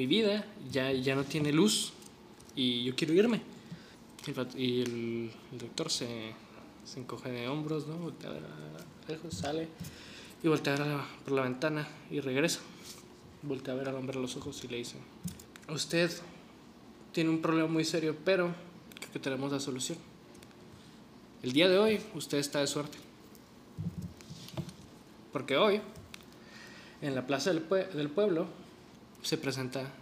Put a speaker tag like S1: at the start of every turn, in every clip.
S1: mi vida ya, ya no tiene luz y yo quiero irme. Y el, doctor se, se, encoge de hombros, ¿no? Voltea lejos, sale y voltea a ver por la ventana y regresa. Voltea a ver al hombre a los ojos y le dice, usted tiene un problema muy serio, pero creo que tenemos la solución. El día de hoy usted está de suerte. Porque hoy, en la plaza del, del pueblo, se presenta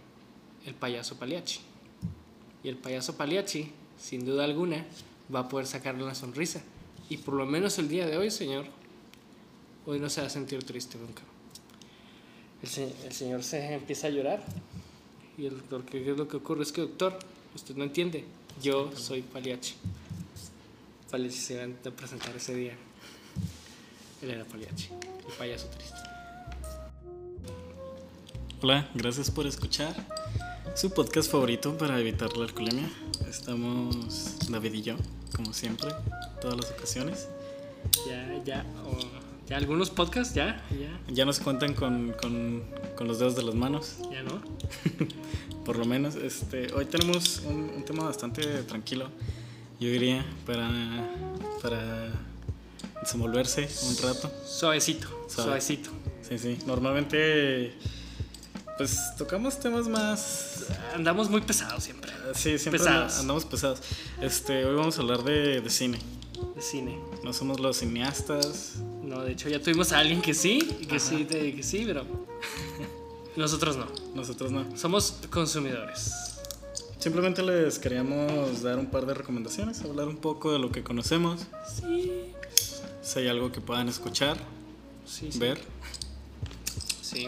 S1: el payaso Paliachi. Y el payaso Paliachi, sin duda alguna, va a poder sacarle una sonrisa. Y por lo menos el día de hoy, señor, hoy no se va a sentir triste nunca. El, el señor se empieza a llorar. Y el doctor, ¿qué es lo que ocurre? Es que, doctor, usted no entiende. Yo soy Paliachi. Paliachi se va a presentar ese día. Él era Paliachi, el payaso triste.
S2: Hola, gracias por escuchar su podcast favorito para evitar la alcoholemia. Estamos David y yo, como siempre, todas las ocasiones.
S1: Ya, ya, ya algunos podcasts, ya, ya.
S2: Ya nos cuentan con, con, con los dedos de las manos.
S1: Ya no.
S2: Por lo menos, este, hoy tenemos un, un tema bastante tranquilo yo diría, para, para desenvolverse un rato.
S1: Suavecito, suavecito.
S2: Sí, sí. Normalmente, pues tocamos temas más.
S1: Andamos muy pesados siempre.
S2: Sí, siempre andamos pesados. Este, hoy vamos a hablar de, de cine.
S1: De cine.
S2: No somos los cineastas.
S1: No, de hecho ya tuvimos a alguien que sí, que sí, que sí, pero nosotros no.
S2: Nosotros no.
S1: Somos consumidores.
S2: Simplemente les queríamos dar un par de recomendaciones, hablar un poco de lo que conocemos.
S1: Sí.
S2: Si hay algo que puedan escuchar, ver.
S1: Sí.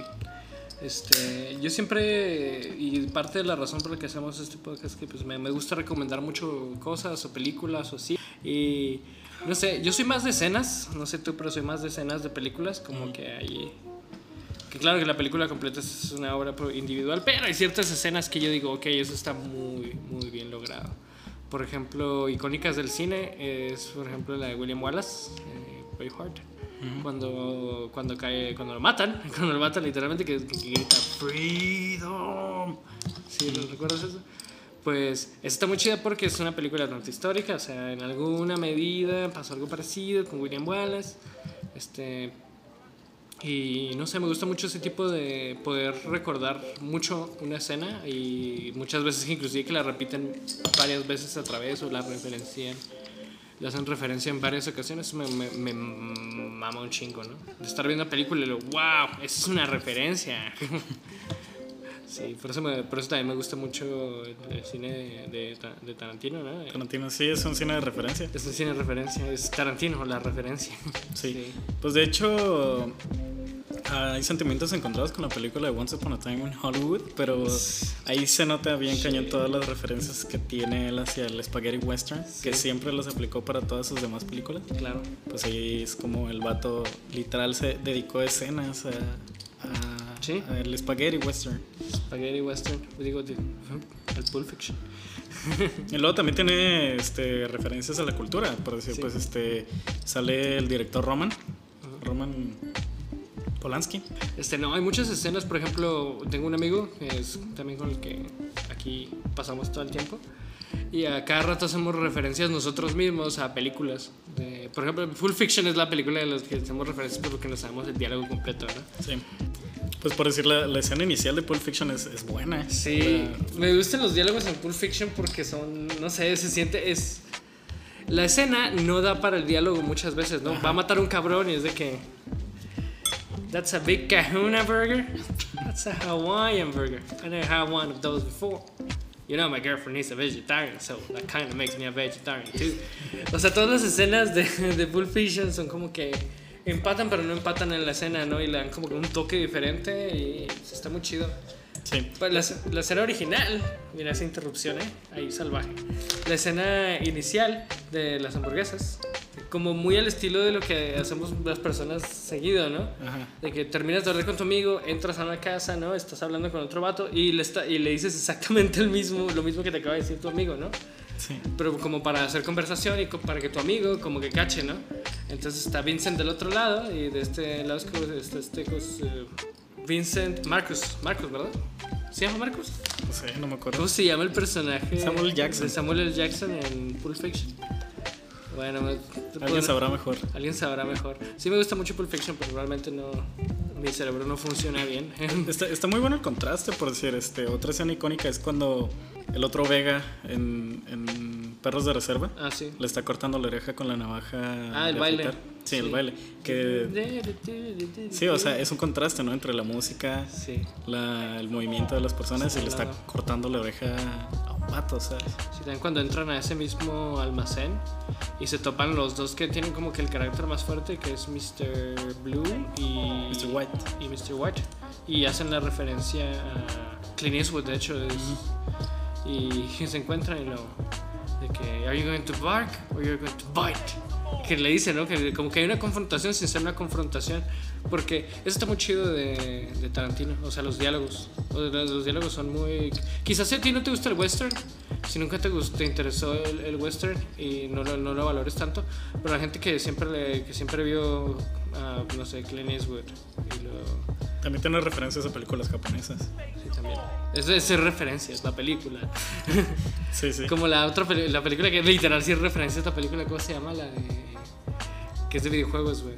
S1: Este, yo siempre, y parte de la razón por la que hacemos este podcast es que pues, me, me, gusta recomendar mucho cosas o películas o así. Y no sé, yo soy más de escenas, no sé tú, pero soy más de escenas de películas, como que hay que claro que la película completa es una obra individual, pero hay ciertas escenas que yo digo, ok, eso está muy, muy bien logrado. Por ejemplo, icónicas del cine es, por ejemplo, la de William Wallace, eh, Braveheart. Cuando, cuando cae, cuando lo matan, cuando lo matan literalmente que, grita Freedom. ¿Sí? ¿Lo recuerdas eso? Pues está muy chida porque es una película norte histórica, o sea, en alguna medida pasó algo parecido con William Wallace. Este, y no sé, me gusta mucho ese tipo de poder recordar mucho una escena y muchas veces inclusive que la repiten varias veces a través o la referencian, le hacen referencia en varias ocasiones, me, me, me mama un chingo, ¿no? De estar viendo la película y lo, wow, esa es una referencia. Sí, por eso, por eso también me gusta mucho el, cine de, de, Tarantino, ¿no?
S2: Tarantino, sí, es un cine de referencia.
S1: Es un cine de referencia, es Tarantino la referencia.
S2: Sí. Pues de hecho, hay sentimientos encontrados con la película de Once Upon a Time in Hollywood, pero ahí se nota bien cañón todas las referencias que tiene él hacia el spaghetti western, que siempre los aplicó para todas sus demás películas.
S1: Claro.
S2: Pues ahí es como el vato literal se dedicó escenas a ¿Sí? El Spaghetti Western.
S1: Spaghetti Western, digo, el Pulp Fiction.
S2: y luego también tiene este, referencias a la cultura, por decir, pues este sale el director Roman, Roman Polanski.
S1: Este, no, hay muchas escenas, por ejemplo, tengo un amigo que es también con el que aquí pasamos todo el tiempo. Y a cada rato hacemos referencias nosotros mismos a películas. por ejemplo, Full Fiction es la película de las que hacemos referencias porque no sabemos el diálogo completo, ¿no?
S2: Sí. Pues por decir, la, escena inicial de Pulp Fiction es, es buena.
S1: Sí, me gustan los diálogos en Pulp Fiction porque son, no sé, se siente, es... La escena no da para el diálogo muchas veces, ¿no? Va a matar un cabrón y es de que... That's a big kahuna burger. That's a Hawaiian burger. I never had one of those before. You know, my girlfriend is a vegetarian, so that kind of makes me a vegetarian too. O sea, todas las escenas de, de Pulp Fiction son como que empatan, pero no empatan en la escena, ¿no? Y le dan como que un toque diferente y está muy chido.
S2: Sí.
S1: Pues la, la, escena original, mira esa interrupción, ¿eh? Ahí salvaje. La escena inicial de las hamburguesas, como muy al estilo de lo que hacemos las personas seguido, ¿no? Ajá. De que terminas de hablar con tu amigo, entras a una casa, ¿no? Estás hablando con otro vato y le, está, y le dices exactamente el mismo, lo mismo que te acaba de decir tu amigo, ¿no? Pero como para hacer conversación y para que tu amigo como que cache, ¿no? Entonces está Vincent del otro lado y de este lado está este, pues, Vincent, Marcus, Marcus, ¿verdad? ¿Se llama Marcos?
S2: No sé, no me acuerdo.
S1: ¿Cómo se llama el personaje?
S2: Samuel Jackson.
S1: De Samuel L. Jackson en Pulp Fiction. Bueno, me-
S2: Alguien sabrá mejor.
S1: Alguien sabrá mejor. Sí me gusta mucho Pulp Fiction, pero realmente no... Mi cerebro no funciona bien.
S2: Está, está muy bueno el contraste, por decir, este, otra escena icónica es cuando el otro Vega en, en Perros de Reserva
S1: ah, sí.
S2: le está cortando la oreja con la navaja.
S1: Ah, el baile.
S2: Sí, el baile. Que, sí, o sea, es un contraste, ¿no? Entre la música, la- el movimiento de las personas y le está cortando la oreja a un vato, sea.
S1: Sí, también cuando entran a ese mismo almacén y se topan los dos que tienen como que el carácter más fuerte, que es Mr. Blue y
S2: Mr. White.
S1: Y Mr. White. Y hacen la referencia a Clint Eastwood, de hecho. es- Y se encuentran y lo. De que, ¿Are you going to bark or you're going to bite? Que le dice, ¿no? Que como que hay una confrontación sin ser una confrontación. Porque eso está muy chido de, de Tarantino. O sea, los diálogos. Sea, los diálogos son muy. Quizás a ti no te gusta el western. Si nunca te, gustó, te interesó el, el western y no lo, no lo valores tanto. Pero la gente que siempre, le, que siempre vio, a, no sé, Clint Eastwood y lo.
S2: También tiene referencias a películas japonesas.
S1: Sí, también. Es, es referencia, es la película.
S2: Sí, sí.
S1: Como la otra la película que literal sí es referencia a esta película, ¿cómo se llama? La de. que es de videojuegos, güey.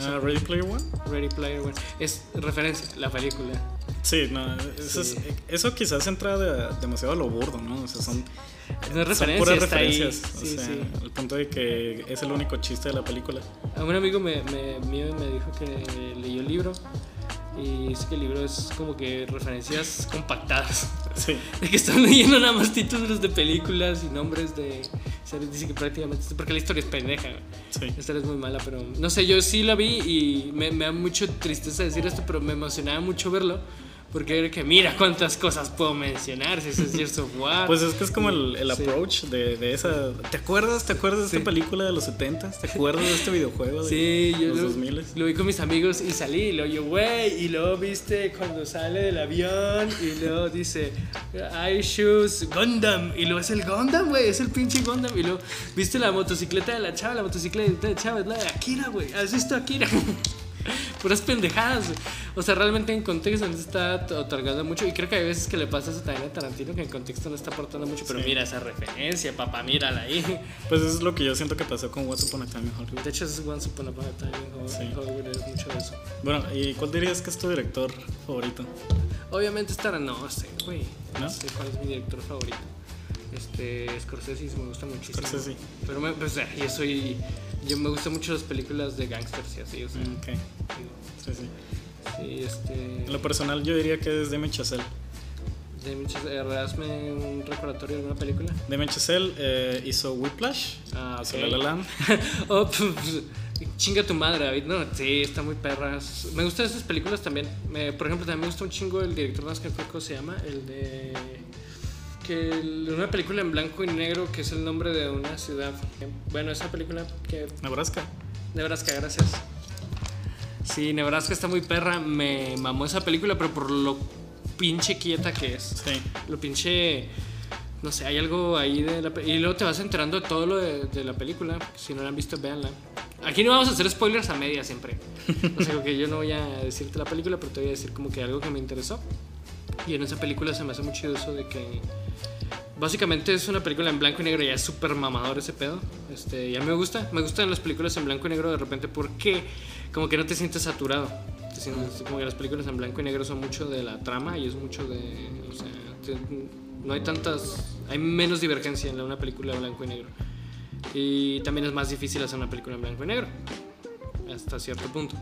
S2: Ah, Ready Player One.
S1: Ready Player One. Es referencia, la película.
S2: Sí, no, eso, es-
S1: Sí.
S2: eso quizás entra de- demasiado a lo burdo, ¿no? O sea, son,
S1: No es
S2: son puras referencias.
S1: Sí,
S2: o sea,
S1: sí.
S2: al punto de que es el único chiste de la película.
S1: A un amigo me, me, mío me dijo que leyó el libro y dice que el libro es como que referencias compactadas.
S2: Sí.
S1: De que están leyendo nada más títulos de películas y nombres de series. Dice que prácticamente. Porque la historia es pendeja.
S2: Sí.
S1: La historia es muy mala, pero no sé, yo sí la vi y me, me da mucho tristeza decir esto, pero me emocionaba mucho verlo. Porque era que mira cuántas cosas puedo mencionar. Si es Gears of War.
S2: Pues es que es como el, el
S1: Sí.
S2: approach de, de esa. ¿Te acuerdas? ¿Te acuerdas de
S1: Sí.
S2: esta película de los 70 ¿Te acuerdas de este videojuego de
S1: Sí, yo
S2: los
S1: lo,
S2: 2000
S1: lo vi con mis amigos y salí y luego yo, güey, y luego viste cuando sale del avión y luego dice, I choose Gundam, y luego es el Gundam, güey, es el pinche Gundam, y luego viste la motocicleta de la chava, la motocicleta de la chava es la de Akira, güey, ¿has visto Akira? Puras pendejadas. O sea, realmente en contexto no está otorgando mucho. Y creo que hay veces que le pasa eso también a Tarantino, que en contexto no está aportando mucho. Pero
S2: Sí.
S1: mira esa referencia, papá, mírala ahí.
S2: Pues eso es lo que yo siento que pasó con What's Upon a Time in Hollywood.
S1: De hecho, es Once Upon a Time in
S2: Sí.
S1: Hollywood, es mucho de eso.
S2: Bueno, ¿y cuál dirías que es tu director favorito?
S1: Obviamente estará, no sé, güey.
S2: ¿No?
S1: No sé cuál es mi director favorito. Este, Scorsese me gusta muchísimo.
S2: Scorsese.
S1: Pero me, pues, eh, yo soy, yo me gustan mucho las películas de gangsters y así, o sea,
S2: Mm,
S1: digo,
S2: sí, sí.
S1: sí, este,
S2: En lo personal yo diría que es Damien Chazelle.
S1: de muchas, eh, hazme un recordatorio de alguna película.
S2: Damien Chazelle eh, hizo Whiplash,
S1: Ah,
S2: hizo
S1: ok.
S2: La La Land.
S1: oh, pf, chinga tu madre, David. No, sí, está muy perras. Me gustan esas películas también. Me- por ejemplo, también me gusta un chingo el director más que creo que se llama, el de que el- una película en blanco y negro que es el nombre de una ciudad. Bueno, esa película que
S2: Nebraska.
S1: Nebraska, gracias. Sí, Nebraska está muy perra. Me mamó esa película, pero por lo pinche quieta que es.
S2: Sí.
S1: Lo pinche. No sé, hay algo ahí de la Y luego te vas enterando de todo lo de, de la película. Si no la han visto, véanla. Aquí no vamos a hacer spoilers a media siempre. O sea, que yo no voy a decirte la película, pero te voy a decir como que algo que me interesó. Y en esa película se me hace muy chido eso de que. Básicamente es una película en blanco y negro, ya es súper mamador ese pedo. Este, y a mí me gusta, me gustan las películas en blanco y negro de repente porque como que no te sientes saturado. Te como que las películas en blanco y negro son mucho de la trama y es mucho de. O sea, no hay tantas. Hay menos divergencia en una película en blanco y negro. Y también es más difícil hacer una película en blanco y negro. Hasta cierto punto.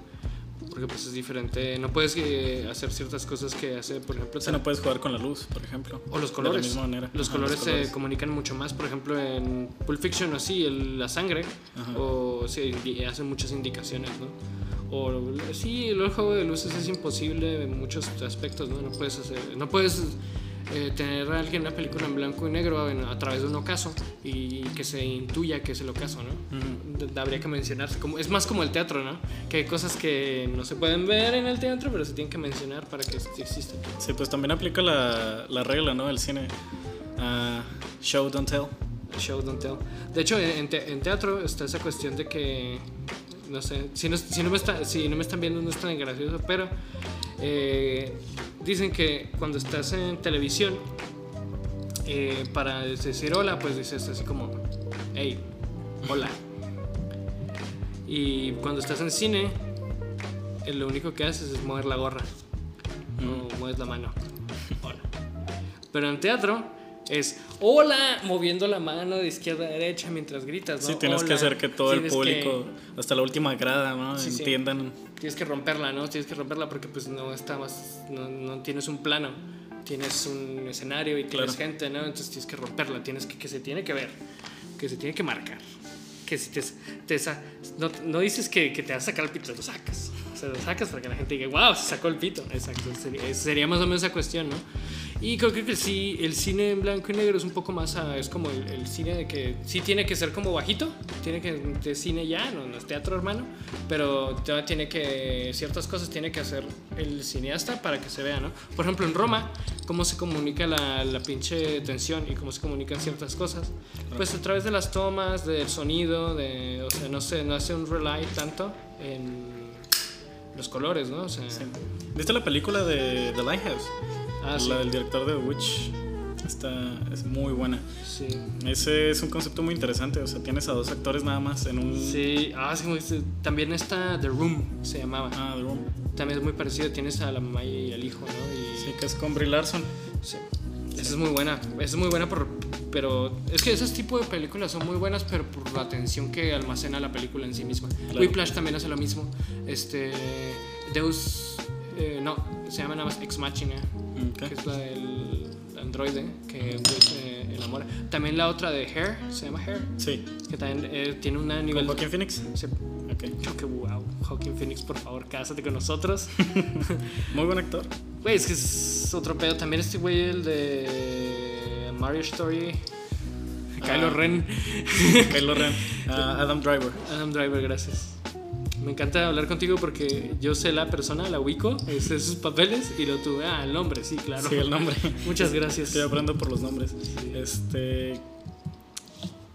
S1: Porque pues es diferente. No puedes eh, hacer ciertas cosas que hace, por ejemplo,
S2: O sea, no puedes jugar con la luz, por ejemplo.
S1: o los
S2: De
S1: colores.
S2: la misma manera.
S1: Los
S2: Ajá,
S1: colores se comunican mucho más. Por ejemplo, en Pulp Fiction o así, el- la sangre.
S2: Ajá.
S1: O indi- hacen muchas indicaciones, ¿no? O sí, el juego de luces es imposible en muchos aspectos, ¿no? No puedes hacer, no puedes eh, tener a alguien una película en blanco y negro en- a través de un ocaso y que se intuya que es el ocaso, ¿no? Habría que mencionarse. Como, es más como el teatro, ¿no? Que hay cosas que no se pueden ver en el teatro, pero se tienen que mencionar para que existan.
S2: Sí, pues también aplica la, la regla, ¿no? El cine. Ah, show, don't tell.
S1: Show don't tell. De hecho, en, te- en teatro está esa cuestión de que, no sé, si no, si no, me, está, si no me están viendo no es tan gracioso, pero eh, dicen que cuando estás en televisión, eh, para decir hola, pues dices así como, hey, hola. Y cuando estás en cine, eh, lo único que haces es mover la gorra. O mueves la mano. Hola. Pero en teatro es hola, moviendo la mano de izquierda a derecha mientras gritas, ¿no?
S2: Sí, tienes que hacer que todo el público, hasta la última grada, ¿no?
S1: Sí, sí.
S2: Entiendan.
S1: Tienes que romperla, ¿no? Tienes que romperla porque pues no está más, no, no tienes un plano, tienes un escenario y tienes
S2: Claro.
S1: gente, ¿no? Entonces tienes que romperla, tienes que, que se tiene que ver, que se tiene que marcar, que si te, te sa- no, no dices que, que te vas a sacar el pito, lo sacas, o sea, lo sacas para que la gente diga, wow, se sacó el pito, exacto, sería, sería más o menos esa cuestión, ¿no? Y creo que sí, el cine en blanco y negro es un poco más, ah, es como el, el cine de que sí tiene que ser como bajito, tiene que de cine ya, no, no es teatro hermano, pero tiene que, ciertas cosas tiene que hacer el cineasta para que se vea, ¿no? Por ejemplo, en Roma, cómo se comunica la, la pinche tensión y cómo se comunican ciertas cosas, pues a través de las tomas, del sonido, de, o sea, no sé, no hace un rely tanto en los colores, ¿no? O sea,
S2: ¿Viste la película de The Lighthouse?
S1: ah, sí,
S2: La del director de The Witch. Está, es muy buena.
S1: sí.
S2: Ese es un concepto muy interesante. O sea, tienes a dos actores nada más en un.
S1: Sí, ah, sí, sí. también está The Room, se llamaba.
S2: Ah, The Room.
S1: También es muy parecido, tienes a la mamá y al hijo, ¿no? Y,
S2: Sí, que es con Brie Larson.
S1: sí. Esa es muy buena, esa es muy buena, por, pero es que esos tipos de películas son muy buenas, pero por la atención que almacena la película en sí misma.
S2: Claro.
S1: Whiplash también hace lo mismo. Este, Deus, eh, no, se llama nada más Ex Machina,
S2: Ok.
S1: que es la del androide que se enamora. También la otra de Hair, se llama Hair,
S2: Sí.
S1: que también eh, tiene un
S2: ¿Con
S1: nivel...
S2: Joaquin Phoenix?
S1: Sí.
S2: Ok.
S1: Yo que wow, Joaquin Phoenix, por favor, cásate con nosotros.
S2: Muy buen actor.
S1: Güey, es que es otro pedo. También este güey, el de Mario Story. Kylo
S2: Ah.
S1: Ren.
S2: Kylo Ren. Ah, Adam Driver.
S1: Adam Driver, gracias. Me encanta hablar contigo porque yo sé la persona, la ubico, sé sus papeles y lo tuve. Ah, el nombre, sí, claro.
S2: Sí, el nombre.
S1: Muchas gracias.
S2: Estoy aprendo por los nombres. Este.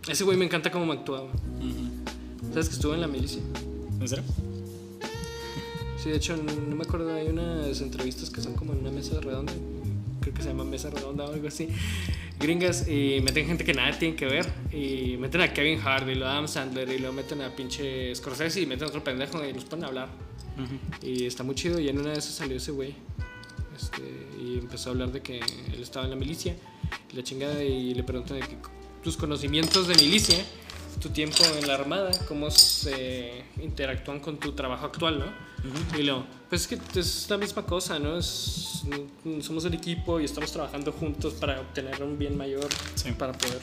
S1: Ese güey me encanta cómo actuaba.
S2: ujú.
S1: ¿Sabes que estuvo en la milicia?
S2: ¿En serio?
S1: Sí, de hecho, no me acuerdo, hay unas entrevistas que son como en una mesa redonda, creo que se llama mesa redonda o algo así, gringas, y meten gente que nada tiene que ver, y meten a Kevin Hart y lo Adam Sandler, y lo meten a pinche Scorsese y meten a otro pendejo y los ponen a hablar.
S2: Ujú.
S1: Y está muy chido, y en una de esas salió ese güey, este, y empezó a hablar de que él estaba en la milicia, y la chingada, y le preguntan de que tus conocimientos de milicia, tu tiempo en la armada, cómo se interactúan con tu trabajo actual, ¿no? Y luego, pues es que es la misma cosa, ¿no? Es, somos el equipo y estamos trabajando juntos para obtener un bien mayor,
S2: Sí.
S1: para poder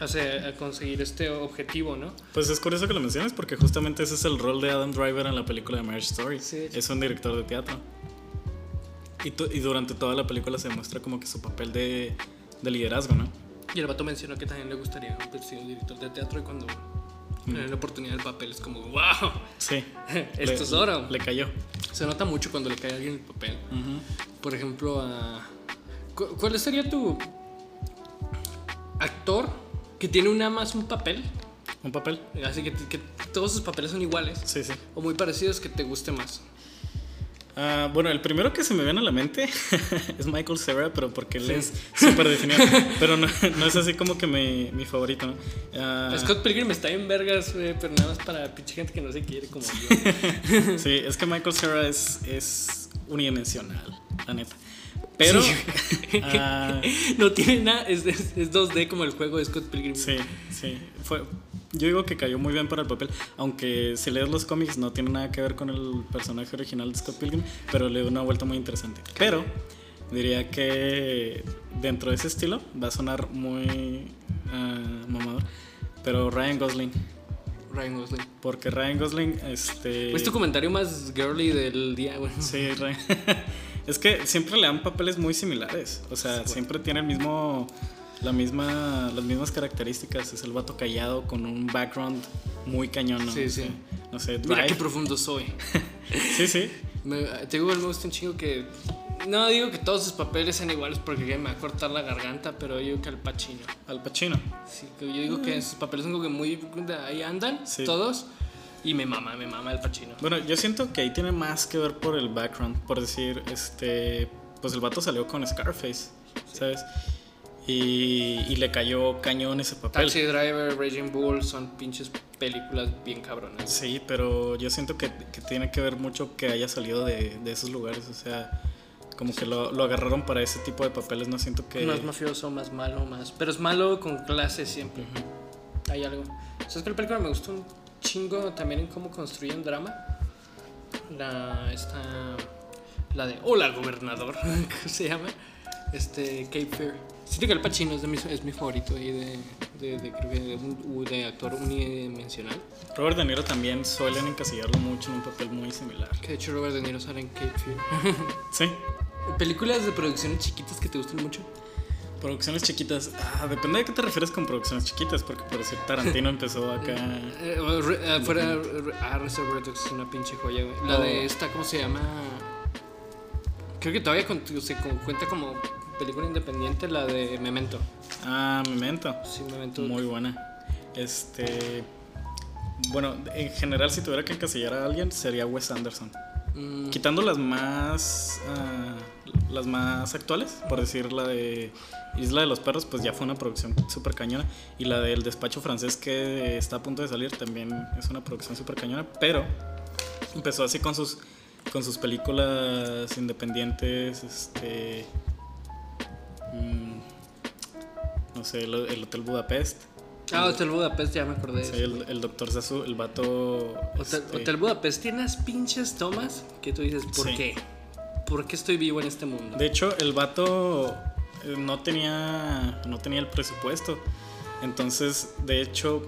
S1: hacer, conseguir este objetivo, ¿no?
S2: Pues es curioso que lo menciones porque justamente ese es el rol de Adam Driver en la película de Marriage Story.
S1: Sí.
S2: Es un director de teatro. Y, tu- y durante toda la película se demuestra como que su papel de, de liderazgo, ¿no?
S1: Y el vato mencionó que también le gustaría haber sido director de teatro y cuando dan la oportunidad del papel es como, wow,
S2: Sí.
S1: esto
S2: Le-
S1: es oro.
S2: Le cayó.
S1: Se nota mucho cuando le cae a alguien el papel. Por ejemplo, a... cu- ¿cuál sería tu actor que tiene una más un papel?
S2: Un papel.
S1: Así que, que todos sus papeles son iguales
S2: Sí, sí.
S1: o muy parecidos que te guste más.
S2: Ah, bueno, el primero que se me viene a la mente es Michael Cera, pero porque él es súper definido. pero no, no es así como que mi, mi favorito, ¿no? Ah,
S1: Scott Pilgrim está en vergas, güey, pero nada más para pinche gente que no se quiere como yo.
S2: sí, es que Michael Cera es, es unidimensional, la neta. Pero.
S1: Sí.
S2: ah,
S1: no tiene nada, es, es, es 2D como el juego de Scott Pilgrim.
S2: sí, sí. Fue, yo digo que cayó muy bien para el papel, aunque si lees los cómics no tiene nada que ver con el personaje original de Scott Pilgrim, pero le dio una vuelta muy interesante. Pero diría que dentro de ese estilo va a sonar muy ah, mamador, pero Ryan Gosling,
S1: Ryan Gosling.
S2: porque Ryan Gosling, este...
S1: Es tu comentario más girly del día, güey.
S2: Sí, Ryan. es que siempre le dan papeles muy similares, o sea, siempre tiene el mismo la misma, las mismas características. Es el vato callado con un background muy cañón. ¿no?
S1: Sí, sí.
S2: No sé,
S1: Mira
S2: Drive.
S1: qué profundo soy.
S2: Sí, sí.
S1: Me, te digo, me gusta un chingo que. No digo que todos sus papeles sean iguales porque me va a cortar la garganta, pero yo digo que al Pacino.
S2: Al Pacino.
S1: Sí, yo digo que sus papeles son como que muy. Ahí andan,
S2: Sí.
S1: todos. Y me mama, me mama el Pacino.
S2: Bueno, yo siento que ahí tiene más que ver por el background. Por decir, este. Pues el vato salió con Scarface, ¿sabes? Y, y le cayó cañón ese papel.
S1: Taxi Driver, Raging Bull son pinches películas bien cabronas.
S2: Sí, pero yo siento que, que tiene que ver mucho que haya salido de, de esos lugares. O sea, como que lo, lo agarraron para ese tipo de papeles. No siento que.
S1: Más mafioso, más malo, más. Pero es malo con clase siempre. Hay algo. ¿Sabes que la película me gustó un chingo también en cómo construyen drama? La. Esta. La de Hola, gobernador. ¿Cómo se llama? Este. Cape Fear. Siento que el Pacino es, de mi, es mi favorito ahí de, de, de, creo que de, un- de actor unidimensional.
S2: Robert De Niro también suelen encasillarlo mucho en un papel muy similar.
S1: Que de hecho Robert De Niro sale en Cape Fear.
S2: Sí.
S1: Películas de producciones chiquitas que te gustan mucho.
S2: Producciones chiquitas. Ah, depende de qué te refieres con producciones chiquitas, porque por decir Tarantino empezó acá.
S1: Re- eh, fuera re- ah, Reservoir Dogs es una pinche joya, güey. La
S2: Oh.
S1: de esta, ¿cómo se llama? Creo que todavía con- se cuenta como película independiente, la de Memento.
S2: Ah, Memento.
S1: Sí, Memento.
S2: Muy buena. Este. Bueno, en general, si tuviera que encasillar a alguien, sería Wes Anderson.
S1: Mm,
S2: Quitando las más. ah, las más actuales, por decir la de Isla de los Perros, pues ya fue una producción súper cañona. Y la del Despacho Francés, que está a punto de salir, también es una producción súper cañona. Pero empezó así con sus, con sus películas independientes. Este. Mm, no sé, el, el Hotel Budapest.
S1: Ah, Hotel Budapest, ya me acordé.
S2: el, el Doctor Sasu, el vato.
S1: Hotel,
S2: este,
S1: Hotel Budapest tiene unas pinches tomas que tú dices, ¿por
S2: Sí.
S1: qué? ¿Por qué estoy vivo en este mundo?
S2: De hecho, el vato eh, no tenía, no tenía el presupuesto. Entonces, de hecho,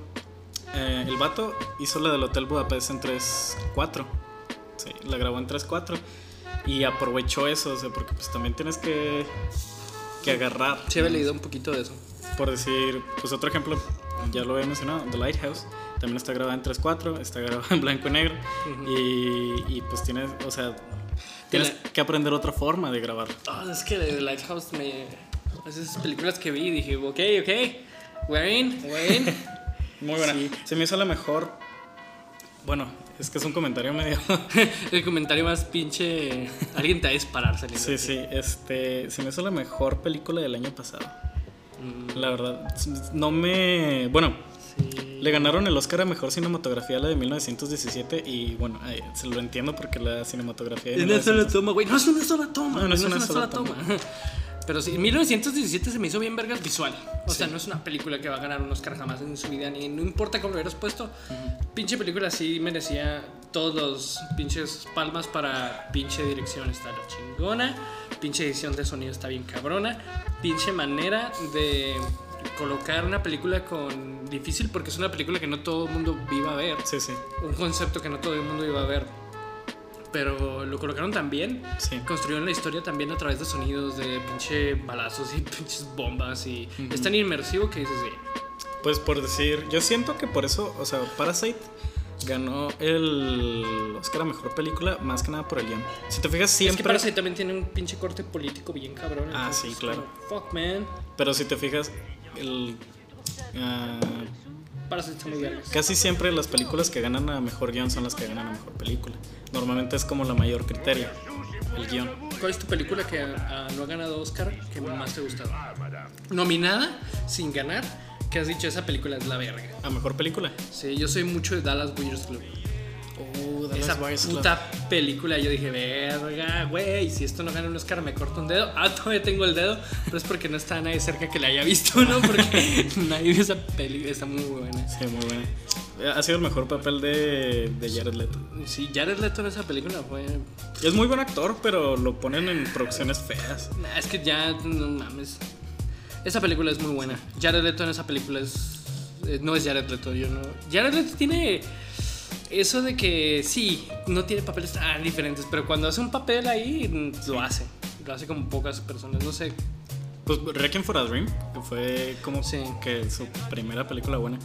S2: eh, el vato hizo la del Hotel Budapest en 3-4. Sí, la grabó en 3-4. Y aprovechó eso, o sea, porque pues también tienes que, que agarrar.
S1: Sí, había leído un poquito de eso.
S2: Por decir, pues otro ejemplo, ya lo había mencionado, The Lighthouse. También está grabada en 3-4, está grabada en blanco y negro. y, y, pues tienes, o sea, tienes
S1: Tiene-
S2: que aprender otra forma de grabar.
S1: Ah, es que The Lighthouse me. Esas películas que vi dije, ok, ok. We're in.
S2: Muy buena.
S1: Sí.
S2: Se me hizo la mejor. Bueno, es que es un comentario medio.
S1: El comentario más pinche. Alguien te va a disparar saliendo.
S2: sí, sí. Este. Se me hizo la mejor película del año pasado.
S1: Mm,
S2: La verdad. No me. Bueno,
S1: sí.
S2: le ganaron el Oscar a mejor cinematografía a la de 1917. Y bueno, eh, se lo entiendo porque la cinematografía de
S1: Es una sola
S2: 1917
S1: toma, güey. No es una sola toma.
S2: No, no es una sola
S1: Pero sí, en 1917 se me hizo bien vergas visual. O sea, no es una película que va a ganar un Oscar jamás en su vida, ni no importa cómo lo hubieras puesto. Pinche película sí merecía todos los pinches palmas para pinche dirección está la chingona, pinche edición de sonido está bien cabrona, pinche manera de colocar una película con difícil porque es una película que no todo el mundo iba a ver,
S2: Sí, sí.
S1: un concepto que no todo el mundo iba a ver. Pero lo colocaron tan bien
S2: Sí.
S1: construyeron la historia también a través de sonidos, de pinche balazos y pinches bombas y es tan inmersivo que dices, sí,
S2: Pues por decir, yo siento que por eso, o sea, Parasite ganó el Oscar a mejor película más que nada por el guion. Si te fijas,
S1: es que
S2: siempre.
S1: Parasite también tiene un pinche corte político bien cabrón.
S2: Ah, sí, claro.
S1: como, Fuck, man.
S2: Pero si te fijas, el.
S1: Parasite está muy bien.
S2: Casi siempre las películas que ganan a mejor guion son las que ganan a mejor película. Normalmente es como la mayor criterio, el guion.
S1: ¿Cuál es tu película que ah, no ha ganado Oscar que más te ha gustado? Nominada, sin ganar, que has dicho esa película es la verga.
S2: A mejor película.
S1: Sí, yo soy mucho de Dallas Buyers Club.
S2: Oh,
S1: Esa puta película, yo dije, verga, güey, si esto no gana un Oscar me corto un dedo. Ah, todavía tengo el dedo, pero es porque no está nadie cerca que la haya visto, ¿no? Porque nadie vio esa película, está muy buena.
S2: Sí, muy buena. Ha sido el mejor papel de, de Jared Leto.
S1: Sí, Jared Leto en esa película fue...
S2: Es muy buen actor, pero lo ponen en producciones feas.
S1: Nah, Es que ya, no mames. Esa película es muy buena. Jared Leto en esa película es... eh, No es Jared Leto, yo no... Jared Leto tiene... Eso de que sí, no tiene papeles tan diferentes, pero cuando hace un papel ahí, lo hace. Lo hace como pocas personas, no sé.
S2: Pues Requiem for a Dream, que fue como
S1: Sí.
S2: que su primera película buena.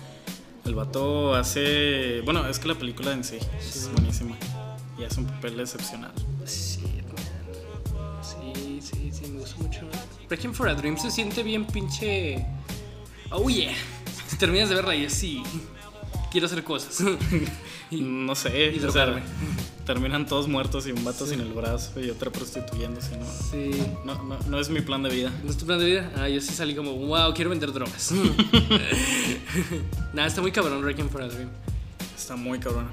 S2: El vato hace. Bueno, es que la película en sí es buenísima. Y hace un papel excepcional.
S1: Sí, man. Sí, sí, sí, me gusta mucho. Requiem for a Dream se siente bien pinche... Oh, yeah. Terminas de verla y es sí. quiero hacer cosas.
S2: Y, no sé,
S1: y
S2: o sea, terminan todos muertos y un vato
S1: Sí.
S2: sin el brazo y otra prostituyéndose, ¿no?
S1: Sí.
S2: No, no, no es mi plan de vida.
S1: ¿No es tu plan de vida? Ah, yo sí salí como, wow, quiero vender drogas. Nada, está muy cabrón Requiem for a Dream.
S2: Está muy cabrón.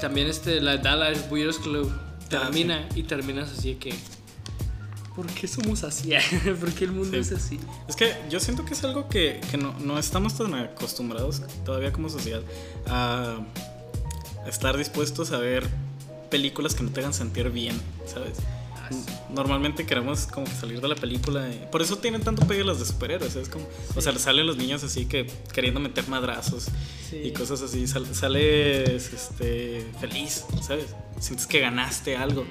S1: También este, la Dallas Buyers Club
S2: Ah,
S1: termina y terminas así que. ¿Por qué somos así? ¿Por qué el mundo
S2: Sí.
S1: es así?
S2: Es que yo siento que es algo que, que no, no estamos tan acostumbrados todavía como sociedad a estar dispuestos a ver películas que no te hagan sentir bien, ¿sabes? Normalmente queremos como que salir de la película. y- por eso tienen tanto pegue las de superhéroes. Es como, O sea, salen los niños así que queriendo meter madrazos
S1: Sí.
S2: y cosas así. Sal- sales este, feliz, ¿sabes? Sientes que ganaste algo.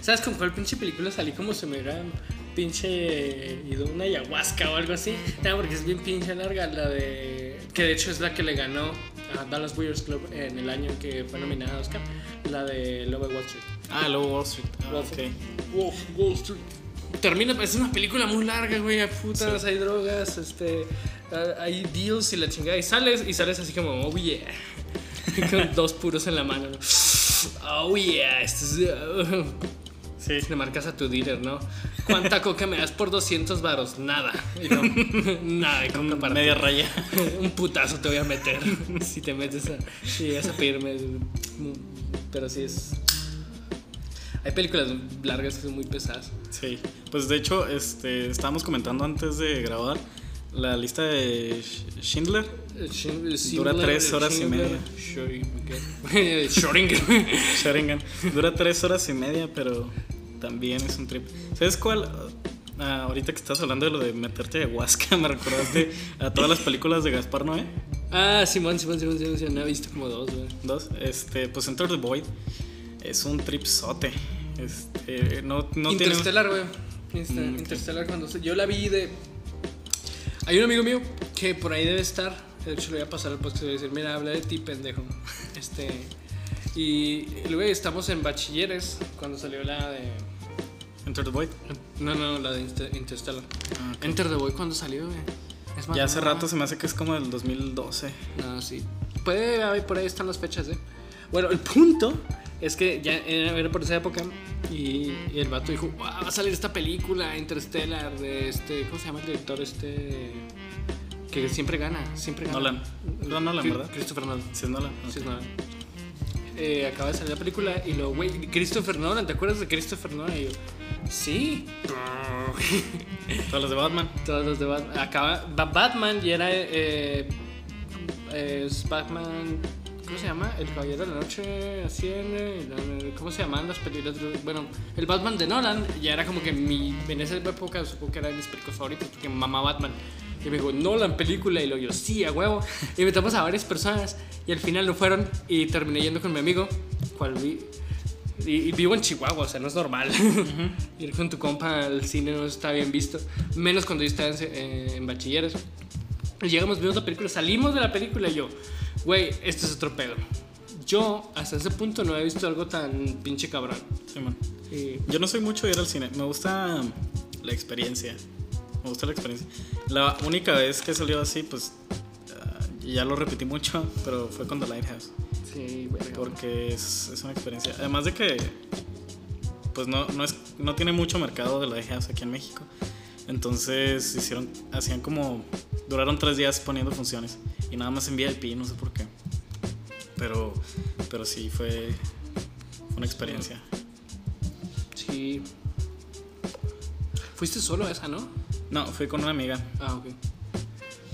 S1: ¿Sabes con cuál pinche película salí como si me hubiera pinche ido una ayahuasca o algo así? No, porque es bien pinche larga la de... Que de hecho es la que le ganó a Dallas Buyers Club en el año en que fue nominada a Oscar. La de Love Wall Street.
S2: Ah, luego Wall Street. Ah,
S1: Wall
S2: ok.
S1: Street. Wolf, Wall Street. Termina, es una película muy larga, güey. Hay putas, hay drogas, este, ah, hay deals y la chingada. Y sales, y sales así como, oh yeah. Con dos puros en la mano. ¿no? Oh yeah, esto es. uh,
S2: Sí.
S1: Le marcas a tu dealer, ¿no? ¿Cuánta coca me das por 200 varos? Nada. Y no, nada de coca para
S2: Media raya.
S1: Un putazo te voy a meter si te metes a. Si llegas a pedirme. Pero sí es. Hay películas largas que son muy pesadas.
S2: Sí, pues de hecho, este, estábamos comentando antes de grabar la lista de Sch- Schindler. Dura tres horas y media.
S1: Schrödinger.
S2: Sharingan. Dura tres horas y media, pero también es un trip. ¿Sabes cuál? Ah, ahorita que estás hablando de lo de meterte ayahuasca, me recordaste a todas las películas de Gaspar Noé.
S1: Ah, Simón, Simón, Simón, Simón. Simón. No, he visto como dos, güey.
S2: Dos. Este, pues Enter the Void es un tripsote. Este, no, no.
S1: Interstellar, güey.
S2: Mm.
S1: Interstellar cuando se- yo la vi de hay un amigo mío que por ahí debe estar de hecho le voy a pasar el podcast y voy a decir mira habla de ti pendejo este y luego estamos en bachilleres cuando salió la de
S2: Enter the Void.
S1: no no la de Inter- Interstellar
S2: Ah.
S1: Enter the Void cuando salió güey Es más
S2: Ya hace rato se me hace que es como del 2012.
S1: No, sí. Puede haber, por ahí están las fechas, ¿eh? Bueno, el punto es que ya era por esa época y, y el vato dijo, "Wow, va a salir esta película Interstellar de este, ¿cómo se llama el director este? Que siempre gana, siempre gana.
S2: Nolan. No, Nolan, ¿verdad?
S1: Christopher Nolan.
S2: Sí, es Nolan.
S1: Sí, es Nolan. Eh, acaba de salir la película y lo, güey, Christopher Nolan, ¿te acuerdas de Christopher Nolan? Y yo, sí.
S2: Todas las de Batman.
S1: Todos los de Batman. Acaba, Ba- Batman y era. Eh, es Batman. ¿Cómo se llama? El Caballero de la Noche Asciende. ¿Cómo se llaman las películas? Bueno, el Batman de Nolan ya era como que mi. En esa época supongo que era de mis películas favoritas porque mamá Batman. Y me dijo, Nolan película. Y lo yo, sí, a huevo. Y invitamos a varias personas y al final no fueron. Y terminé yendo con mi amigo, cual vi. Y, y vivo en Chihuahua, o sea, no es normal. Ir con tu compa al cine no está bien visto. Menos cuando yo estaba en, eh, en bachilleres. Y llegamos, vimos la película, salimos de la película y yo, güey, esto es otro pedo. Yo hasta ese punto no he visto algo tan pinche cabrón.
S2: Sí, man.
S1: Y-
S2: Yo no soy mucho de ir al cine. Me gusta la experiencia. Me gusta la experiencia. La única vez que salió así, pues ah, ya lo repetí mucho, pero fue con The Lighthouse.
S1: sí, verga.
S2: Porque es, es una experiencia. Además de que, pues no, no, es, no tiene mucho mercado de Lighthouse aquí en México. Entonces hicieron, hacían como, duraron tres días poniendo funciones. Y nada más en VIP, no sé por qué. Pero, pero sí, fue, fue una experiencia.
S1: Sí. Fuiste solo a esa, ¿no?
S2: No, fui con una amiga.
S1: Ah, ok.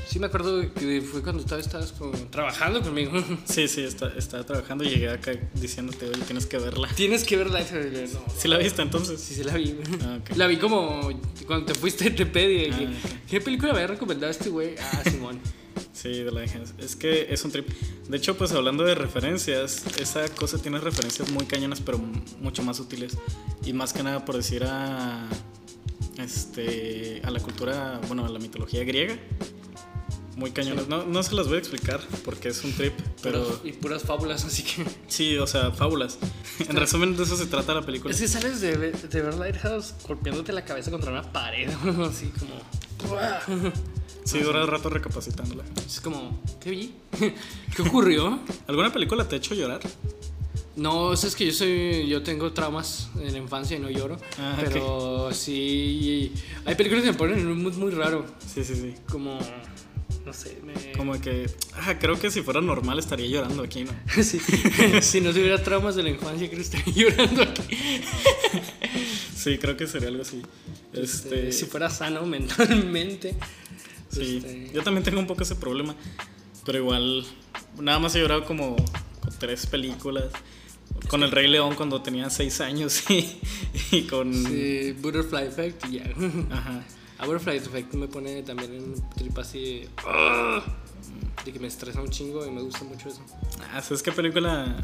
S1: Sí, me acuerdo que fue cuando estabas, estabas como trabajando conmigo.
S2: Sí, sí, está- estaba trabajando y llegué acá diciéndote, oye, tienes que verla.
S1: Tienes que verla. esa- No,
S2: ¿Sí la viste entonces?
S1: Sí, sí la vi.
S2: Ah, ok.
S1: La vi como cuando te fuiste te pedí.
S2: Ah,
S1: que,
S2: ok.
S1: ¿Qué película me había recomendado este güey? Ah, Simón.
S2: Sí, de la. Es que es un trip. De hecho, pues hablando de referencias, esa cosa tiene referencias muy cañonas, pero mucho más útiles. Y más que nada por decir a. Este. a la cultura, bueno, a la mitología griega. Muy cañonas. No, no se las voy a explicar porque es un trip, pero.
S1: Puras- y puras fábulas, así que.
S2: Sí, o sea, fábulas. En resumen, de eso se trata la película.
S1: Es que sales de, ver- de ver Lighthouse golpeándote la cabeza contra una pared, así como.
S2: Sí, dura un rato recapacitándola.
S1: Es como, ¿qué vi? ¿Qué ocurrió?
S2: ¿Alguna película te ha hecho llorar?
S1: No, es que yo soy, yo tengo traumas en la infancia y no lloro.
S2: Ah,
S1: pero sí, hay películas que me ponen en un mood muy raro.
S2: Sí, sí, sí.
S1: Como, no sé, me...
S2: Como que, ah, creo que si fuera normal estaría llorando aquí, ¿no?
S1: Sí, si no tuviera traumas de la infancia, creo que estaría llorando aquí.
S2: Sí, creo que sería algo así.
S1: Este, si fuera sano mentalmente.
S2: Sí,
S1: Este,
S2: yo también tengo un poco ese problema, pero igual, nada más he llorado como tres películas. Con El Rey León cuando tenía seis años y, y con...
S1: Sí, Butterfly Effect y ya.
S2: Ajá.
S1: A Butterfly Effect me pone también en trip así. ¡ah! De que me estresa un chingo y me gusta mucho eso.
S2: Ah, ¿sabes qué película?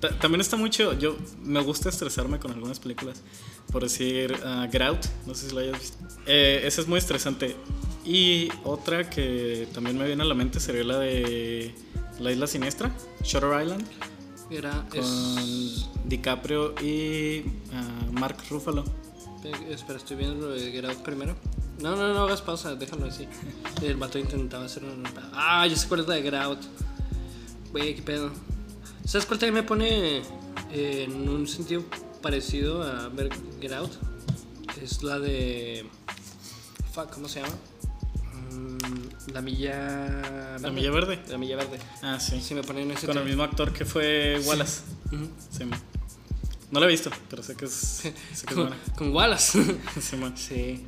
S2: Ta- También está mucho. Yo me gusta estresarme con algunas películas. Por decir, uh, Get Out, no sé si la hayas visto. Eh, esa es muy estresante. Y otra que también me viene a la mente sería la de La Isla Siniestra, Shutter Island,
S1: Era.
S2: con
S1: Es,
S2: DiCaprio y uh, Mark Ruffalo.
S1: eh, espera, estoy viendo lo de Get Out primero. No, no, no hagas pausa, déjalo así. El vato intentaba hacer una. Ah, yo sé cuál es la de Get Out. Güey, qué pedo. ¿Sabes cuál también me pone eh, en un sentido parecido a ver Get Out? Es la de. Fuck, ¿cómo se llama? Mm, la milla.
S2: La Milla Verde.
S1: La milla verde.
S2: Ah, sí.
S1: Me ese
S2: Con el mismo actor que fue Wallace. Sí, man. no la he visto, pero sé que es, sé que es buena.
S1: con Wallace.
S2: Sí, man.
S1: Sí.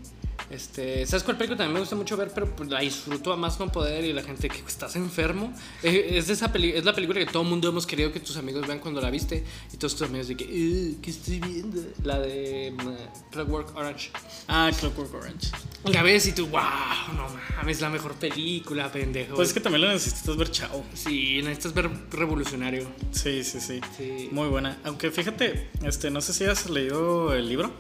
S1: Este, ¿Sabes cuál película también me gusta mucho ver? Pero pues, la disfruto a más no poder y la gente que estás enfermo. Eh, es, de esa peli- es la película que todo el mundo hemos querido que tus amigos vean cuando la viste. Y todos tus amigos de que, "Eh, ¿qué estoy viendo? La de uh, Clockwork Orange.
S2: Ah, Clockwork Orange.
S1: La ves y tú, wow, no mames, es la mejor película, pendejo.
S2: Pues es que también la necesitas ver chao.
S1: Sí, necesitas ver revolucionario.
S2: Sí, sí, sí,
S1: Sí.
S2: Muy buena. Aunque fíjate, este, no sé si has leído el libro.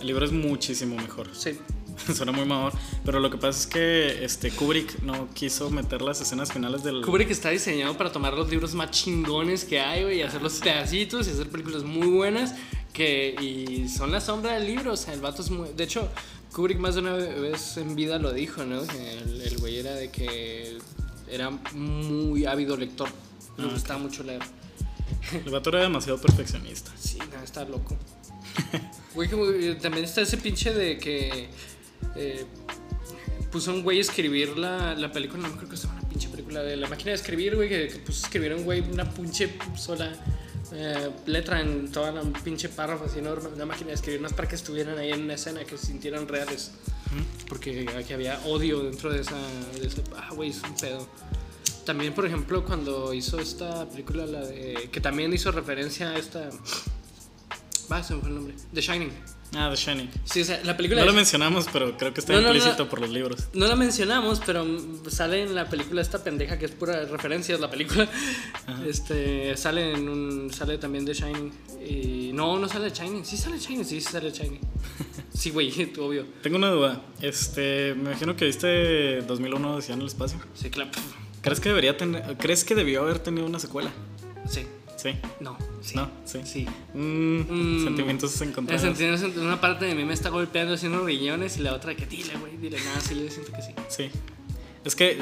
S2: El libro es muchísimo mejor.
S1: Sí.
S2: Suena muy mamador. Pero lo que pasa es que este, Kubrick no quiso meter las escenas finales del.
S1: Kubrick está diseñado para tomar los libros más chingones que hay, güey, y hacerlos pedacitos y hacer películas muy buenas que y son la sombra del libro, o sea, el vato es muy... De hecho, Kubrick más de una vez en vida lo dijo, ¿no? Que el, güey era de que era muy ávido lector, le
S2: Ah,
S1: gustaba mucho leer.
S2: El vato era demasiado perfeccionista.
S1: Sí, no, está loco. Güey, eh, también está ese pinche de que eh, puso un güey a escribir la, la película, no creo que sea una pinche película de la máquina de escribir, güey, que, que puso a escribir un güey una pinche sola eh, letra en toda la pinche párrafo así enorme, una máquina de escribir, más para que estuvieran ahí en una escena, que se sintieran reales. Porque aquí había odio dentro de esa, de ese, ah, güey, es un pedo. También, por ejemplo, cuando hizo esta película, la de, que también hizo referencia a esta... Va, se me fue el nombre. The Shining.
S2: Ah, The Shining.
S1: Sí, o sea, la película...
S2: No lo
S1: de-
S2: mencionamos, pero creo que está
S1: No, no, no.
S2: implícito por los libros.
S1: no la mencionamos, pero sale en la película esta pendeja que es pura referencia la película. Este, sale en un sale también de Shining y no, no sale de Shining. Sí sale Shining, sí, sí sale de Shining. Sí, güey, obvio.
S2: Tengo una duda. Este, me imagino que viste 2001 decía en el espacio.
S1: Sí, claro.
S2: ¿Crees que debería tener, crees que debió haber tenido una secuela?
S1: Sí.
S2: Sí.
S1: No, sí.
S2: No, sí.
S1: Sí.
S2: Mm,
S1: Mm,
S2: sentimientos
S1: En
S2: encontrados.
S1: sentido, una parte de mí me está golpeando haciendo riñones y la otra que dile, güey, dile nada, sí le siento que sí.
S2: Sí. Es que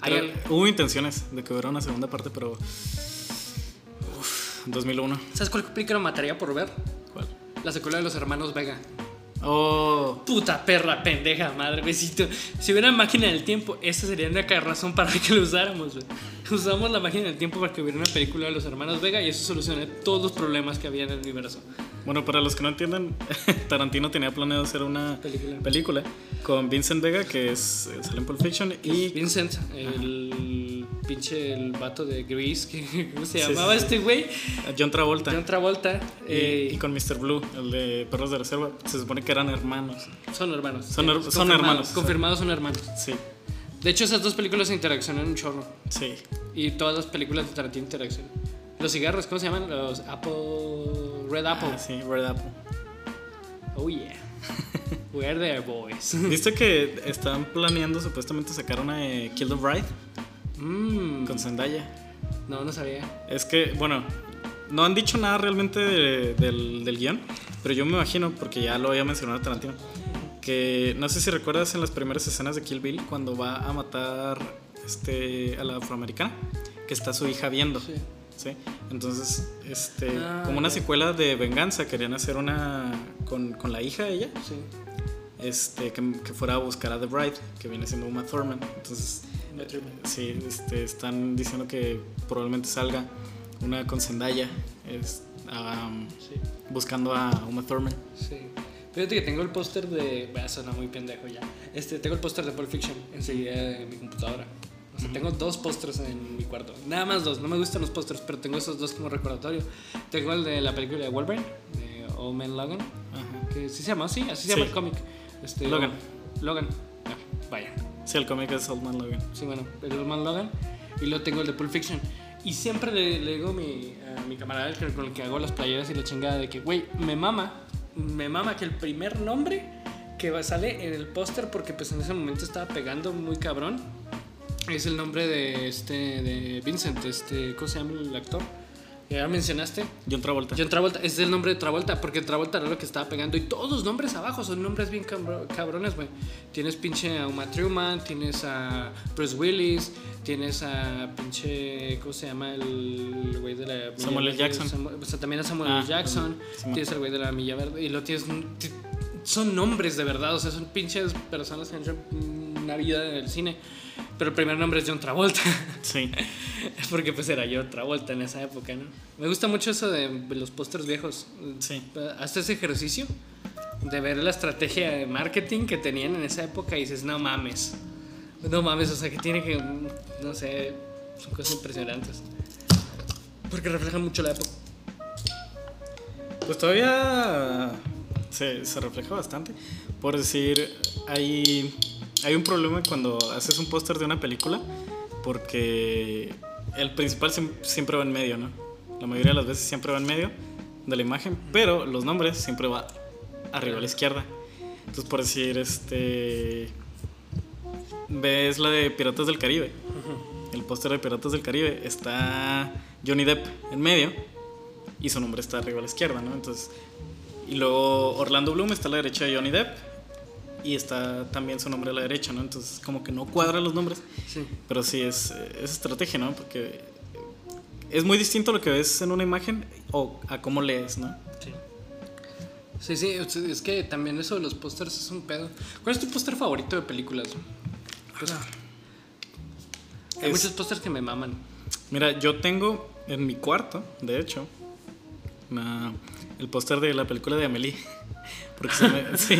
S1: Hay al-
S2: hubo intenciones de que hubiera una segunda parte, pero. Uf, 2001.
S1: ¿Sabes cuál película mataría por ver?
S2: ¿Cuál?
S1: La secuela de los hermanos Vega.
S2: Oh,
S1: Puta perra, pendeja, madre, besito. Si hubiera máquina del tiempo, esa sería una razón para que lo usáramos. Usamos la máquina del tiempo para que hubiera una película de los hermanos Vega y eso soluciona todos los problemas que había en el universo.
S2: Bueno, para los que no entiendan, Tarantino tenía planeado hacer una
S1: Película.
S2: película con Vincent Vega, que es eh, sale en Pulp Fiction, y
S1: Vincent, el pinche el vato de Grease, que, ¿cómo se llamaba
S2: sí, sí.
S1: este güey?
S2: John Travolta.
S1: John Travolta.
S2: Y,
S1: eh,
S2: y con Mr. Blue, el de Perros de Reserva, se supone que eran hermanos.
S1: Son hermanos.
S2: Son her- son
S1: confirmado-
S2: hermanos.
S1: Confirmados son hermanos.
S2: Sí,
S1: De hecho, esas dos películas se interaccionan un chorro.
S2: sí.
S1: Y todas las películas de Tarantino interaccionan. Los cigarros, ¿cómo se llaman? Los Apple. Red Apple.
S2: Ah, sí, Red Apple.
S1: Oh yeah. We're there, boys.
S2: ¿Viste que están planeando supuestamente sacar una de Kill the Bride
S1: Mmm.
S2: con Zendaya?
S1: No, no sabía.
S2: Es que, bueno, no han dicho nada realmente de- del, del guion, pero yo me imagino, porque ya lo había mencionado Tarantino, que no sé si recuerdas en las primeras escenas de Kill Bill cuando va a matar este, a la afroamericana, que está su hija viendo.
S1: Sí.
S2: ¿Sí? Entonces, este,
S1: Ah,
S2: como una secuela de Venganza, querían hacer una con, con la hija de ella,
S1: Sí.
S2: este, que, que fuera a buscar a The Bride, que viene siendo Uma Thurman. Entonces, sí, este, están diciendo que probablemente salga una con Zendaya es, um,
S1: Sí.
S2: buscando a Uma Thurman.
S1: Sí. Fíjate que tengo el póster de. Va a sonar muy pendejo ya. Este, tengo el póster de Pulp Fiction enseguida de mi computadora. O sea, tengo dos pósters en mi cuarto. Nada más dos. No me gustan los pósters, pero tengo esos dos como recordatorio. Tengo el de la película de Wolverine, de Old Man Logan.
S2: Ajá.
S1: Que sí se llama así, así se
S2: Sí.
S1: llama el cómic. Este,
S2: Logan.
S1: Logan. Ah, vaya.
S2: Sí, el cómic es Old Man Logan.
S1: Sí, bueno, el Old Man Logan. Y luego tengo el de Pulp Fiction. Y siempre le, le digo a mi, a mi camarada con el que hago las playeras y la chingada de que, güey, me mama, me mama que el primer nombre que sale en el póster, porque pues en ese momento estaba pegando muy cabrón, es el nombre de este, de Vincent, este, ¿cómo se llama el actor? Ya mencionaste.
S2: John Travolta.
S1: John Travolta, ese es el nombre de Travolta, porque Travolta era lo que estaba pegando. Y todos los nombres abajo son nombres bien cabro- cabrones, güey. Tienes pinche a Uma Thurman, tienes a Bruce Willis, tienes a pinche. ¿Cómo se llama? El güey de la.
S2: Samuel L. Jackson.
S1: O sea, también a Samuel
S2: Ah,
S1: L. Jackson.
S2: Simón.
S1: Tienes al güey de la Milla Verde. Y lo tienes. ti- Son nombres de verdad, o sea, son pinches personas que han hecho una vida en el cine. Pero el primer nombre es John Travolta.
S2: Sí.
S1: Porque pues era yo Travolta en esa época, ¿no? Me gusta mucho eso de los pósters viejos.
S2: Sí.
S1: Hasta ese ejercicio de ver la estrategia de marketing que tenían en esa época y dices, no mames. No mames, o sea, que tiene que, no sé, son cosas impresionantes. Porque reflejan mucho la época.
S2: Pues todavía se, se refleja bastante. Por decir, hay, hay un problema cuando haces un póster de una película porque el principal siem- siempre va en medio, ¿no? La mayoría de las veces siempre va en medio de la imagen, pero los nombres siempre va arriba a la izquierda. Entonces, por decir, este... Ves la de Piratas del Caribe. El póster de Piratas del Caribe está Johnny Depp en medio y su nombre está arriba a la izquierda, ¿no? Entonces, y luego Orlando Bloom está a la derecha de Johnny Depp y está también su nombre a la derecha, ¿no? Entonces, como que no cuadran los nombres,
S1: Sí.
S2: pero sí es, es estrategia, ¿no? Porque es muy distinto lo que ves en una imagen o a cómo lees, ¿no?
S1: Sí. Sí, sí, es- es que también eso de los pósters es un pedo. ¿Cuál es tu póster favorito de películas? Pues, hay
S2: Es-
S1: muchos pósters que me maman.
S2: Mira, yo tengo en mi cuarto, de hecho, una- el póster de la película de Amelie. Porque se me- sí,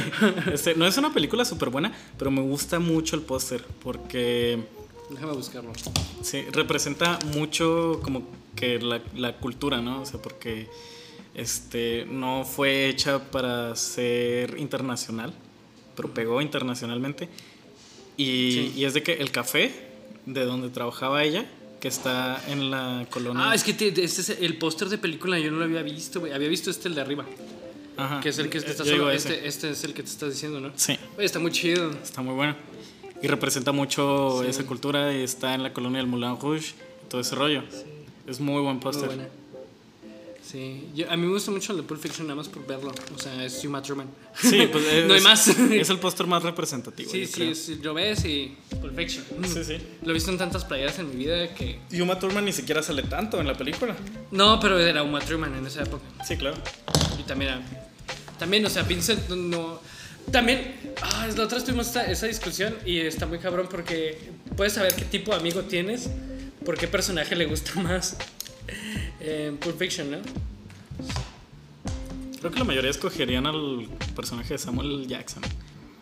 S2: este, no es una película súper buena, pero me gusta mucho el póster porque
S1: Déjame buscarlo.
S2: sí, representa mucho como que la, la cultura, ¿no? O sea, porque este, no fue hecha para ser internacional, pero pegó internacionalmente. Y,
S1: Sí.
S2: y es de que el café de donde trabajaba ella, que está en la colonia...
S1: Ah, es que te- este es el póster de película, yo no lo había visto, güey. Había visto este, el de arriba,
S2: Ajá.
S1: que es el que te estás. Este, este es el que te estás diciendo, ¿no?
S2: Sí,
S1: Oye, está muy chido.
S2: está muy bueno. Y representa mucho
S1: Sí.
S2: esa cultura y está en la colonia del Moulin Rouge, todo ese rollo. Es muy buen
S1: Muy
S2: póster.
S1: Sí, yo- a mí me gusta mucho el de Pulp Fiction nada más por verlo. O sea, es Uma Thurman.
S2: Sí, pues es,
S1: no hay más.
S2: Es el póster más representativo.
S1: sí,
S2: yo
S1: sí, es- lo ves y Pulp Fiction.
S2: Sí, sí.
S1: Lo he visto en tantas playeras en mi vida que...
S2: Y Uma Thurman ni siquiera sale tanto en la película.
S1: No, pero era Uma Thurman en esa época.
S2: Sí, claro.
S1: Y también, también, o sea, Vincent no-. También, ah, la otra tuvimos esta- esa discusión y está muy cabrón porque puedes saber qué tipo de amigo tienes, por qué personaje le gusta más en Pulp Fiction, ¿no?
S2: Creo que la mayoría escogerían al personaje de Samuel. Jackson.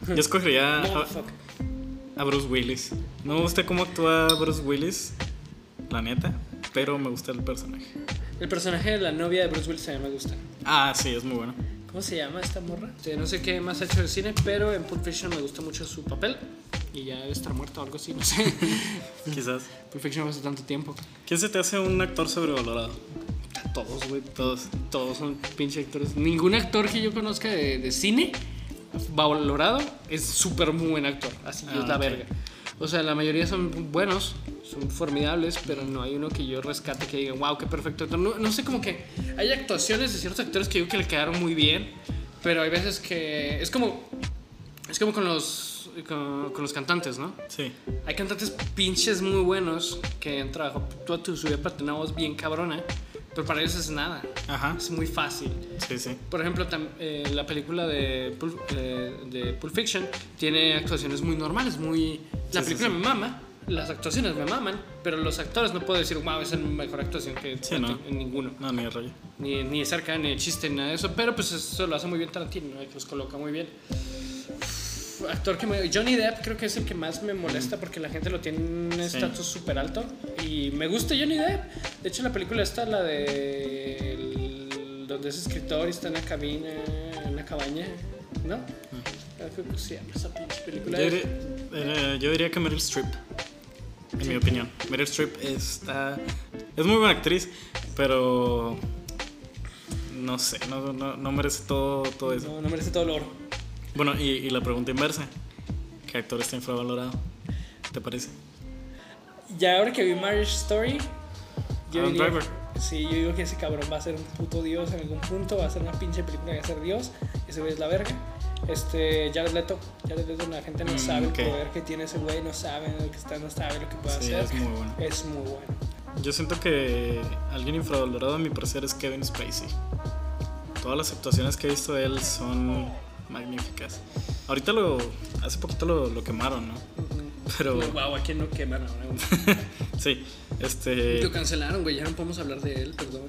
S2: Yo escogería a, a Bruce Willis. No me gusta cómo actúa Bruce Willis, la neta, pero me gusta el personaje.
S1: El personaje de la novia de Bruce Willis mí me gusta.
S2: Ah, sí, es muy bueno.
S1: ¿Cómo se llama esta morra? No sé qué más ha hecho de cine, pero en Pulp Fiction me gusta mucho su papel. Y ya debe estar muerto o algo así, no sé.
S2: Quizás.
S1: Pulp Fiction hace tanto tiempo.
S2: ¿Quién se te hace un actor sobrevalorado?
S1: Todos, güey.
S2: Todos.
S1: Todos son pinche actores. Ningún actor que yo conozca de, de cine valorado es súper muy buen actor. Así
S2: Ah,
S1: es la
S2: ok.
S1: verga. O sea, la mayoría son buenos, son formidables, pero no hay uno que yo rescate que diga, wow, qué perfecto. No, no sé, como que hay actuaciones de ciertos actores que yo que le quedaron muy bien, pero hay veces que es como Es como con los, con, con los cantantes, ¿no?
S2: Sí.
S1: Hay cantantes pinches muy buenos que han trabajado toda tu vida para tener una voz bien cabrona, pero para ellos es nada.
S2: Ajá.
S1: Es muy fácil.
S2: Sí, sí.
S1: Por ejemplo, tam- eh, la película de Pulp, eh, de Pulp Fiction tiene actuaciones muy normales, muy... La
S2: Sí, sí,
S1: película
S2: sí.
S1: me mama, las actuaciones me maman, pero los actores no puedo decir, wow, esa es la mejor actuación que
S2: Sí, ¿no?
S1: en ninguno.
S2: No, ni de rollo.
S1: Ni, ni de cerca, ni de chiste, ni nada de eso, pero pues eso lo hace muy bien Tarantino, ¿no? los coloca muy bien. Actor que me, Johnny Depp creo que es el que más me molesta porque la gente lo tiene en un
S2: Sí.
S1: estatus súper alto y me gusta Johnny Depp. De hecho la película está la de el- donde es escritor y está en la cabina, en una cabaña, ¿no? Se llama esa película.
S2: Yo diría, eh, yo diría que Meryl Streep, en mi opinión. Meryl Streep está, es muy buena actriz, pero no sé, no, no, no merece todo, todo eso.
S1: No, no merece todo el oro.
S2: Bueno, y, y la pregunta inversa, ¿qué actor está infravalorado? ¿Te parece?
S1: Ya ahora que vi Marriage Story, yo
S2: Adam
S1: diría-
S2: Driver.
S1: Sí, yo digo que ese cabrón va a ser un puto dios en algún punto, va a ser una pinche película que va a ser dios, ese güey es la verga. Este, Jared Leto, Jared Leto, la gente no
S2: Mm,
S1: sabe
S2: ok.
S1: el poder que tiene ese güey, no sabe lo que está, no sabe lo que puede
S2: Sí,
S1: hacer.
S2: es muy bueno.
S1: Es muy bueno.
S2: Yo siento que alguien infravalorado a mi parecer es Kevin Spacey. Todas las actuaciones que he visto de él son magníficas. Ahorita lo, hace poquito lo, lo quemaron, ¿no? Pero
S1: Wow, ¿a quién no queman ahora?
S2: sí, este...
S1: Lo cancelaron, güey, ya no podemos hablar de él, perdón.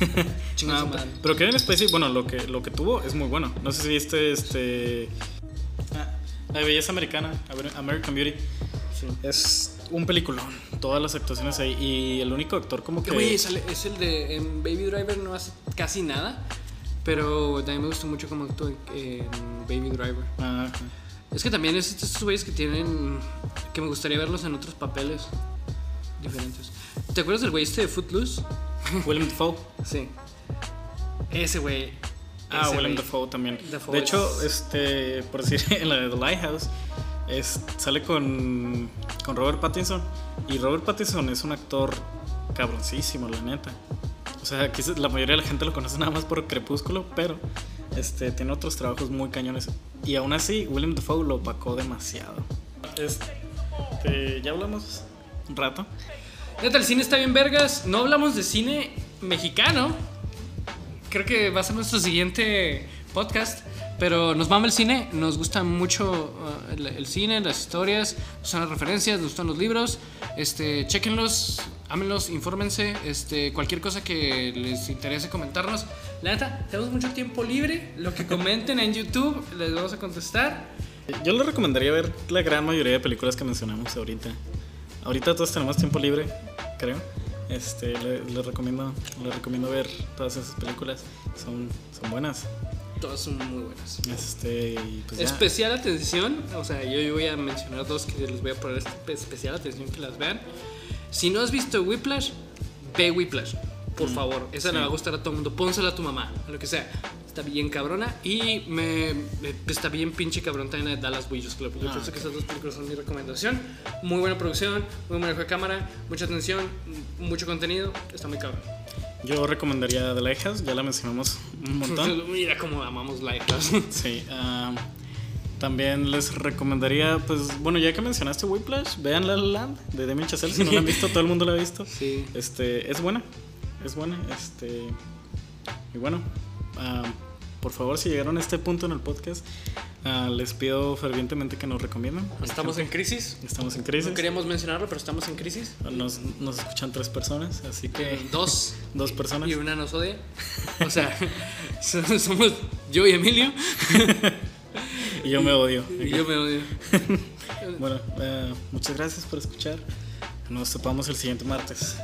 S2: No,
S1: madre.
S2: pero Kevin Spacey, bueno, lo que, lo que tuvo es muy bueno. No sé si viste este... ah, La belleza americana, American Beauty.
S1: Sí.
S2: Es un peliculón, todas las actuaciones ahí. Y el único actor como que...
S1: Sale- es el de en Baby Driver, no hace casi nada, pero también me gustó mucho cómo actuó en Baby Driver.
S2: Ah.
S1: Es que también es estos güeyes que tienen. que me gustaría verlos en otros papeles diferentes. ¿Te acuerdas del güey este de Footloose?
S2: Willem Dafoe.
S1: Sí. Ese güey.
S2: Ah,
S1: Ese
S2: Willem. Dafoe también.
S1: Dafoe
S2: de hecho,
S1: es-
S2: este, por decir, en la de The Lighthouse, es, sale con, con Robert Pattinson. Y Robert Pattinson es un actor cabroncísimo, la neta. O sea, aquí la mayoría de la gente lo conoce nada más por Crepúsculo, pero este, tiene otros trabajos muy cañones. Y aún así, Willem Dafoe lo opacó demasiado. Este, ya hablamos un rato.
S1: Neta, el cine está bien vergas. No hablamos de cine mexicano. Creo que va a ser nuestro siguiente podcast. Pero nos mama el cine, nos gusta mucho uh, el, el cine, las historias, nos gustan las referencias, nos gustan los libros. Este, chequenlos, ámenlos, infórmense. Este, cualquier cosa que les interese comentarnos. La neta, tenemos mucho tiempo libre. Lo que comenten en YouTube les vamos a contestar.
S2: Yo les recomendaría ver la gran mayoría de películas que mencionamos ahorita. Ahorita todos tenemos tiempo libre, creo. Este, le- les recomiendo, les recomiendo ver todas esas películas. Son, son buenas.
S1: Todas son muy buenas.
S2: Este, pues.
S1: Especial atención, o sea, yo, yo voy a mencionar dos que les voy a poner espe- especial atención que las vean. Si no has visto Whiplash, ve Whiplash, por favor. Esa le va a gustar a todo el mundo. Pónsela a tu mamá, a lo que sea. Está bien cabrona y me, está bien pinche cabrón también de Dallas Buyers Club. Yo
S2: Ah,
S1: pienso
S2: ok.
S1: que esas dos películas son mi recomendación. Muy buena producción, muy manejo de cámara, mucha atención, mucho contenido. Está muy cabrón.
S2: Yo recomendaría The Lighthouse, ya la mencionamos un montón.
S1: Mira cómo amamos Lighthouse.
S2: Sí. ah, también les recomendaría, pues, bueno, ya que mencionaste Whiplash, vean La La Land de Demi Chazelle. Si no la han visto, todo el mundo la ha visto.
S1: Sí.
S2: Este, es buena, es buena, este, y bueno, ah, por favor, si llegaron a este punto en el podcast, ah, les pido fervientemente que nos recomienden.
S1: Estamos en crisis.
S2: Estamos en crisis.
S1: No queríamos mencionarlo, pero estamos en crisis.
S2: Nos, nos escuchan tres personas, así que
S1: Dos.
S2: dos personas.
S1: Y una nos odia. O sea, so- somos yo y Emilio.
S2: Y yo me odio.
S1: Y yo me odio.
S2: Bueno, ah, muchas gracias por escuchar. Nos topamos el siguiente martes.